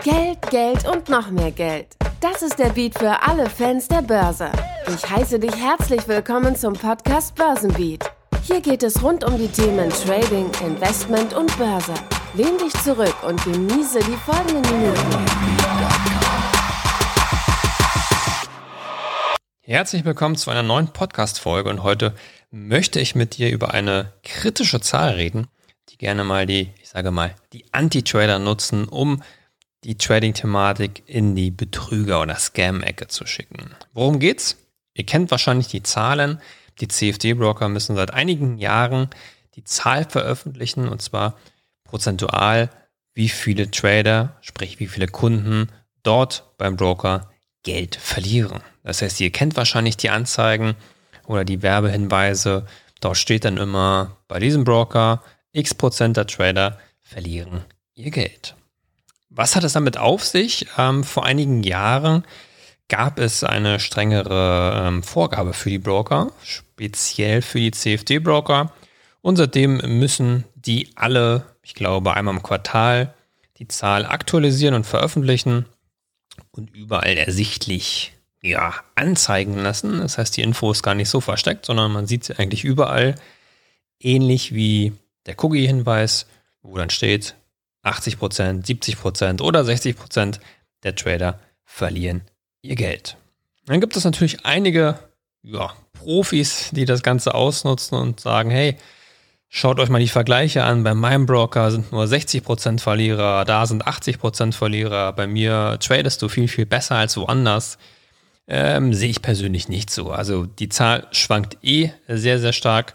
Geld, Geld und noch mehr Geld. Das ist der Beat für alle Fans der Börse. Ich heiße dich herzlich willkommen zum Podcast Börsenbeat. Hier geht es rund um die Themen Trading, Investment und Börse. Lehn dich zurück und genieße die folgenden Minuten. Herzlich willkommen zu einer neuen Podcast-Folge und heute möchte ich mit dir über eine kritische Zahl reden, die gerne mal die, ich sage mal, die Anti-Trader nutzen, um die Trading-Thematik in die Betrüger- oder Scam-Ecke zu schicken. Worum geht's? Ihr kennt wahrscheinlich die Zahlen. Die CFD-Broker müssen seit einigen Jahren die Zahl veröffentlichen und zwar prozentual, wie viele Trader, sprich wie viele Kunden dort beim Broker Geld verlieren. Das heißt, ihr kennt wahrscheinlich die Anzeigen oder die Werbehinweise. Dort steht dann immer, bei diesem Broker x Prozent der Trader verlieren ihr Geld. Was hat es damit auf sich? Ähm, vor einigen Jahren gab es eine strengere ähm, Vorgabe für die Broker, speziell für die CFD-Broker. Und seitdem müssen die alle, ich glaube, einmal im Quartal die Zahl aktualisieren und veröffentlichen und überall ersichtlich ja, anzeigen lassen. Das heißt, die Info ist gar nicht so versteckt, sondern man sieht sie eigentlich überall. Ähnlich wie der Cookie-Hinweis, wo dann steht, 80%, 70% oder 60% der Trader verlieren ihr Geld. Dann gibt es natürlich einige ja, Profis, die das Ganze ausnutzen und sagen, hey, schaut euch mal die Vergleiche an. Bei meinem Broker sind nur 60% Verlierer, da sind 80% Verlierer. Bei mir tradest du viel, viel besser als woanders. Ähm, sehe ich persönlich nicht so. Also die Zahl schwankt eh sehr, sehr stark.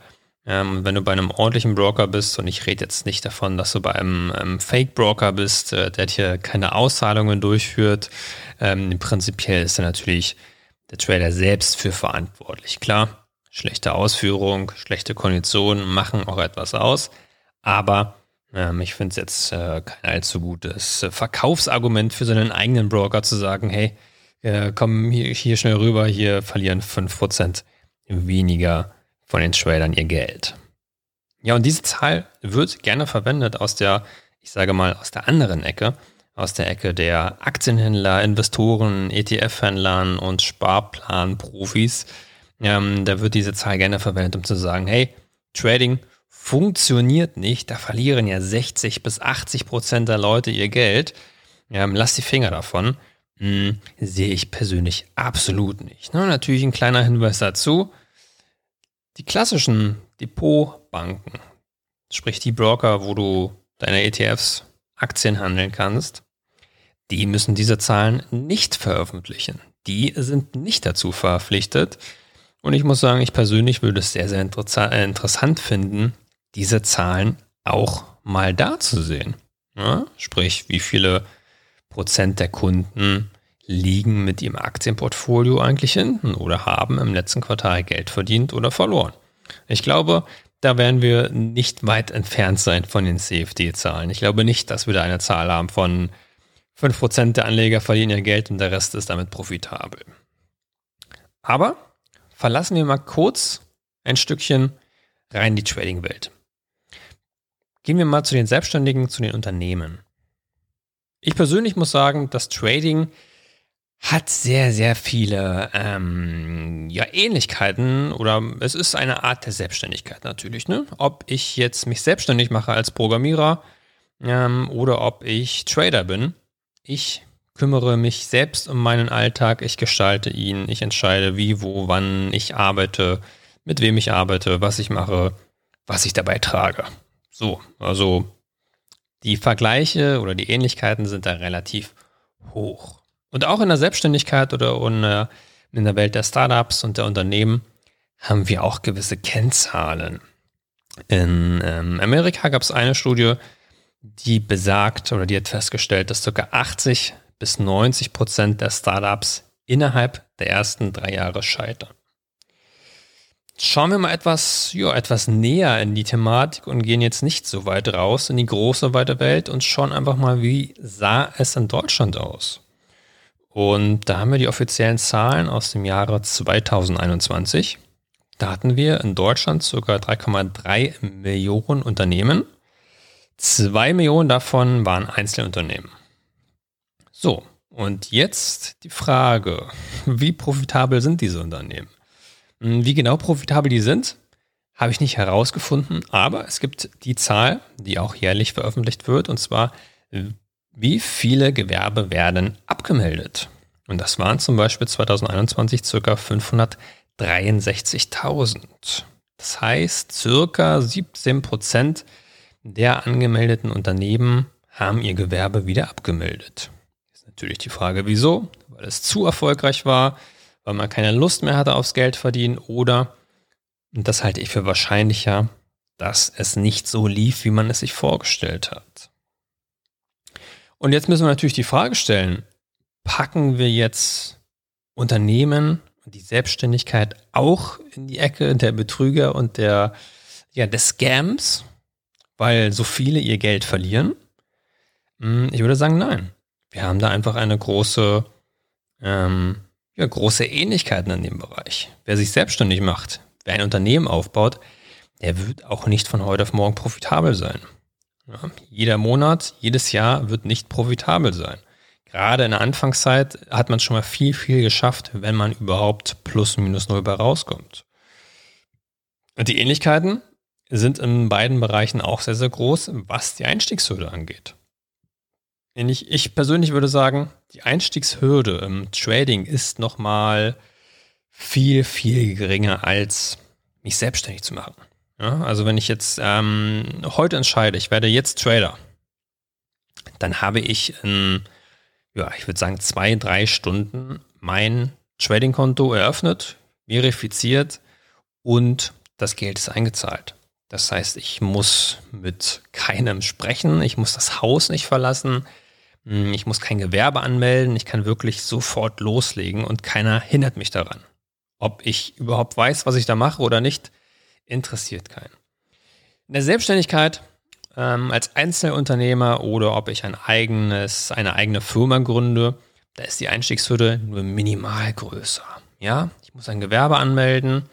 Ähm, wenn du bei einem ordentlichen Broker bist, und ich rede jetzt nicht davon, dass du bei einem, einem Fake-Broker bist, äh, der dir keine Auszahlungen durchführt, ähm, prinzipiell ist er natürlich der Trader selbst für verantwortlich. Klar, schlechte Ausführung, schlechte Konditionen machen auch etwas aus, aber ähm, ich finde es jetzt äh, kein allzu gutes Verkaufsargument für seinen eigenen Broker zu sagen, hey, äh, komm hier, hier schnell rüber, hier verlieren 5% weniger von den Tradern ihr Geld. Ja, und diese Zahl wird gerne verwendet aus der, ich sage mal, aus der anderen Ecke, aus der Ecke der Aktienhändler, Investoren, ETF-Händlern und Sparplan-Profis. Ähm, da wird diese Zahl gerne verwendet, um zu sagen, hey, Trading funktioniert nicht, da verlieren ja 60 bis 80 Prozent der Leute ihr Geld. Ähm, lass die Finger davon. Hm, sehe ich persönlich absolut nicht. Ne? Natürlich ein kleiner Hinweis dazu. Die klassischen Depotbanken, sprich die Broker, wo du deine ETFs Aktien handeln kannst, die müssen diese Zahlen nicht veröffentlichen. Die sind nicht dazu verpflichtet. Und ich muss sagen, ich persönlich würde es sehr, sehr äh, interessant finden, diese Zahlen auch mal da zu sehen. Ja? Sprich, wie viele Prozent der Kunden liegen mit ihrem Aktienportfolio eigentlich hinten oder haben im letzten Quartal Geld verdient oder verloren. Ich glaube, da werden wir nicht weit entfernt sein von den CFD-Zahlen. Ich glaube nicht, dass wir da eine Zahl haben von 5% der Anleger verlieren ihr Geld und der Rest ist damit profitabel. Aber verlassen wir mal kurz ein Stückchen rein in die Trading-Welt. Gehen wir mal zu den Selbstständigen, zu den Unternehmen. Ich persönlich muss sagen, dass Trading hat sehr, sehr viele ähm, ja, Ähnlichkeiten oder es ist eine Art der Selbstständigkeit natürlich. Ne? Ob ich jetzt mich selbstständig mache als Programmierer ähm, oder ob ich Trader bin, ich kümmere mich selbst um meinen Alltag, ich gestalte ihn, ich entscheide, wie, wo, wann ich arbeite, mit wem ich arbeite, was ich mache, was ich dabei trage. So, also die Vergleiche oder die Ähnlichkeiten sind da relativ hoch. Und auch in der Selbstständigkeit oder in der Welt der Startups und der Unternehmen haben wir auch gewisse Kennzahlen. In ähm, Amerika gab es eine Studie, die besagt oder die hat festgestellt, dass ca. 80 bis 90 Prozent der Startups innerhalb der ersten drei Jahre scheitern. Schauen wir mal etwas, ja, etwas näher in die Thematik und gehen jetzt nicht so weit raus in die große weite Welt und schauen einfach mal, wie sah es in Deutschland aus? Und da haben wir die offiziellen Zahlen aus dem Jahre 2021. Da hatten wir in Deutschland ca. 3,3 Millionen Unternehmen. Zwei Millionen davon waren Einzelunternehmen. So, und jetzt die Frage, wie profitabel sind diese Unternehmen? Hm, wie genau profitabel die sind, habe ich nicht herausgefunden, aber es gibt die Zahl, die auch jährlich veröffentlicht wird, und zwar, wie viele Gewerbe werden abgemeldet. Und das waren zum Beispiel 2021 circa 563.000. Das heißt, circa 17 Prozent der angemeldeten Unternehmen haben ihr Gewerbe wieder abgemeldet. Ist natürlich die Frage, wieso? Weil es zu erfolgreich war, weil man keine Lust mehr hatte aufs Geld verdienen oder, und das halte ich für wahrscheinlicher, dass es nicht so lief, wie man es sich vorgestellt hat. Und jetzt müssen wir natürlich die Frage stellen, packen wir jetzt Unternehmen und die Selbstständigkeit auch in die Ecke der Betrüger und der, ja, des Scams, weil so viele ihr Geld verlieren? Hm, ich würde sagen, nein. Wir haben da einfach eine große, ähm, ja, große Ähnlichkeiten in dem Bereich. Wer sich selbstständig macht, wer ein Unternehmen aufbaut, der wird auch nicht von heute auf morgen profitabel sein. Ja, jeder Monat, jedes Jahr wird nicht profitabel sein. Gerade in der Anfangszeit hat man schon mal viel, viel geschafft, wenn man überhaupt plus minus null bei rauskommt. Und die Ähnlichkeiten sind in beiden Bereichen auch sehr, sehr groß, was die Einstiegshürde angeht. Ich, ich persönlich würde sagen, die Einstiegshürde im Trading ist nochmal viel, viel geringer als mich selbstständig zu machen. Ja, also wenn ich jetzt ähm, heute entscheide, ich werde jetzt Trader, dann habe ich in, ja, ich würde sagen, zwei, drei Stunden mein Trading-Konto eröffnet, verifiziert und das Geld ist eingezahlt. Das heißt, ich muss mit keinem sprechen, ich muss das Haus nicht verlassen, hm, ich muss kein Gewerbe anmelden, ich kann wirklich sofort loslegen und keiner hindert mich daran. Ob ich überhaupt weiß, was ich da mache oder nicht, interessiert keinen. In der Selbstständigkeit ähm, als Einzelunternehmer oder ob ich ein eigenes, eine eigene Firma gründe, da ist die Einstiegshürde nur minimal größer. Ja, ich muss ein Gewerbe anmelden.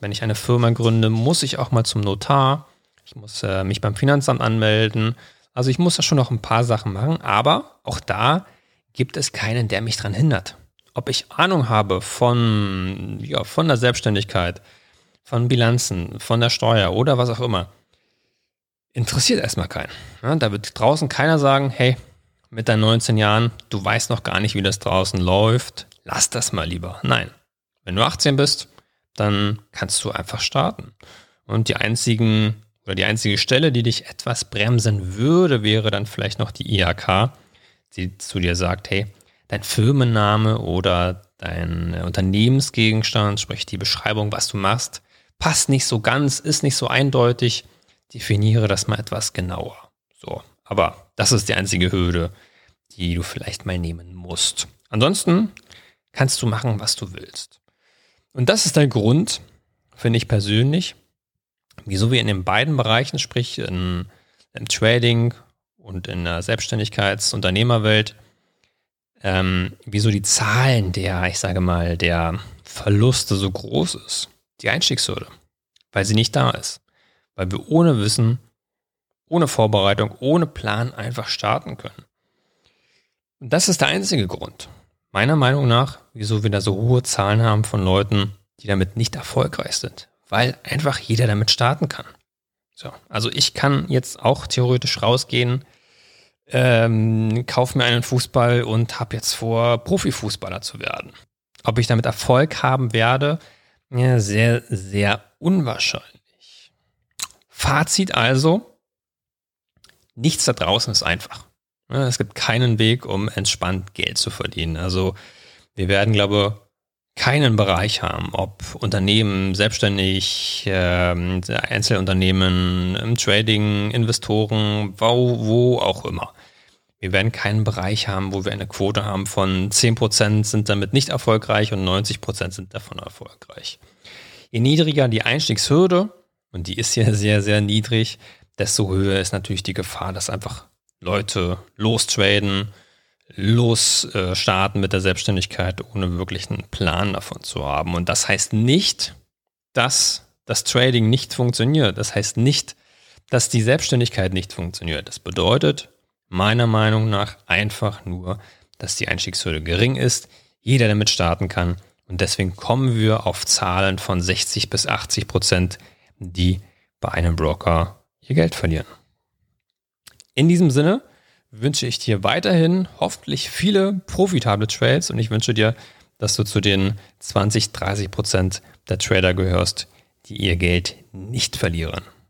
Wenn ich eine Firma gründe, muss ich auch mal zum Notar. Ich muss äh, mich beim Finanzamt anmelden. Also ich muss da schon noch ein paar Sachen machen, aber auch da gibt es keinen, der mich daran hindert. Ob ich Ahnung habe von, ja, von der Selbstständigkeit, von Bilanzen, von der Steuer oder was auch immer, interessiert erstmal keinen. Ja, da wird draußen keiner sagen, hey, mit deinen 19 Jahren, du weißt noch gar nicht, wie das draußen läuft, lass das mal lieber. Nein, wenn du 18 bist, dann kannst du einfach starten. Und die einzigen oder die einzige Stelle, die dich etwas bremsen würde, wäre dann vielleicht noch die IHK, die zu dir sagt, hey, dein Firmenname oder dein Unternehmensgegenstand, sprich die Beschreibung, was du machst, passt nicht so ganz, ist nicht so eindeutig, definiere das mal etwas genauer. So, aber das ist die einzige Hürde, die du vielleicht mal nehmen musst. Ansonsten kannst du machen, was du willst. Und das ist der Grund, finde ich persönlich, wieso wir in den beiden Bereichen, sprich in, im Trading und in der Selbstständigkeits-Unternehmerwelt, ähm, wieso die Zahlen der, ich sage mal, der Verluste so groß ist die Einstiegshürde, weil sie nicht da ist. Weil wir ohne Wissen, ohne Vorbereitung, ohne Plan einfach starten können. Und das ist der einzige Grund, meiner Meinung nach, wieso wir da so hohe Zahlen haben von Leuten, die damit nicht erfolgreich sind. Weil einfach jeder damit starten kann. So, also ich kann jetzt auch theoretisch rausgehen, ähm, kauf mir einen Fußball und habe jetzt vor, Profifußballer zu werden. Ob ich damit Erfolg haben werde, ja, sehr, sehr unwahrscheinlich. Fazit also, nichts da draußen ist einfach. Es gibt keinen Weg, um entspannt Geld zu verdienen. Also wir werden, glaube keinen Bereich haben, ob Unternehmen, selbstständig, äh, Einzelunternehmen, im Trading, Investoren, wo, wo auch immer. Wir werden keinen Bereich haben, wo wir eine Quote haben von 10% sind damit nicht erfolgreich und 90% sind davon erfolgreich. Je niedriger die Einstiegshürde, und die ist hier sehr, sehr niedrig, desto höher ist natürlich die Gefahr, dass einfach Leute lostraden, losstarten mit der Selbstständigkeit, ohne wirklich einen Plan davon zu haben. Und das heißt nicht, dass das Trading nicht funktioniert. Das heißt nicht, dass die Selbstständigkeit nicht funktioniert. Das bedeutet, meiner Meinung nach einfach nur, dass die Einstiegshürde gering ist, jeder damit starten kann und deswegen kommen wir auf Zahlen von 60 bis 80 Prozent, die bei einem Broker ihr Geld verlieren. In diesem Sinne wünsche ich dir weiterhin hoffentlich viele profitable Trades und ich wünsche dir, dass du zu den 20, 30 Prozent der Trader gehörst, die ihr Geld nicht verlieren.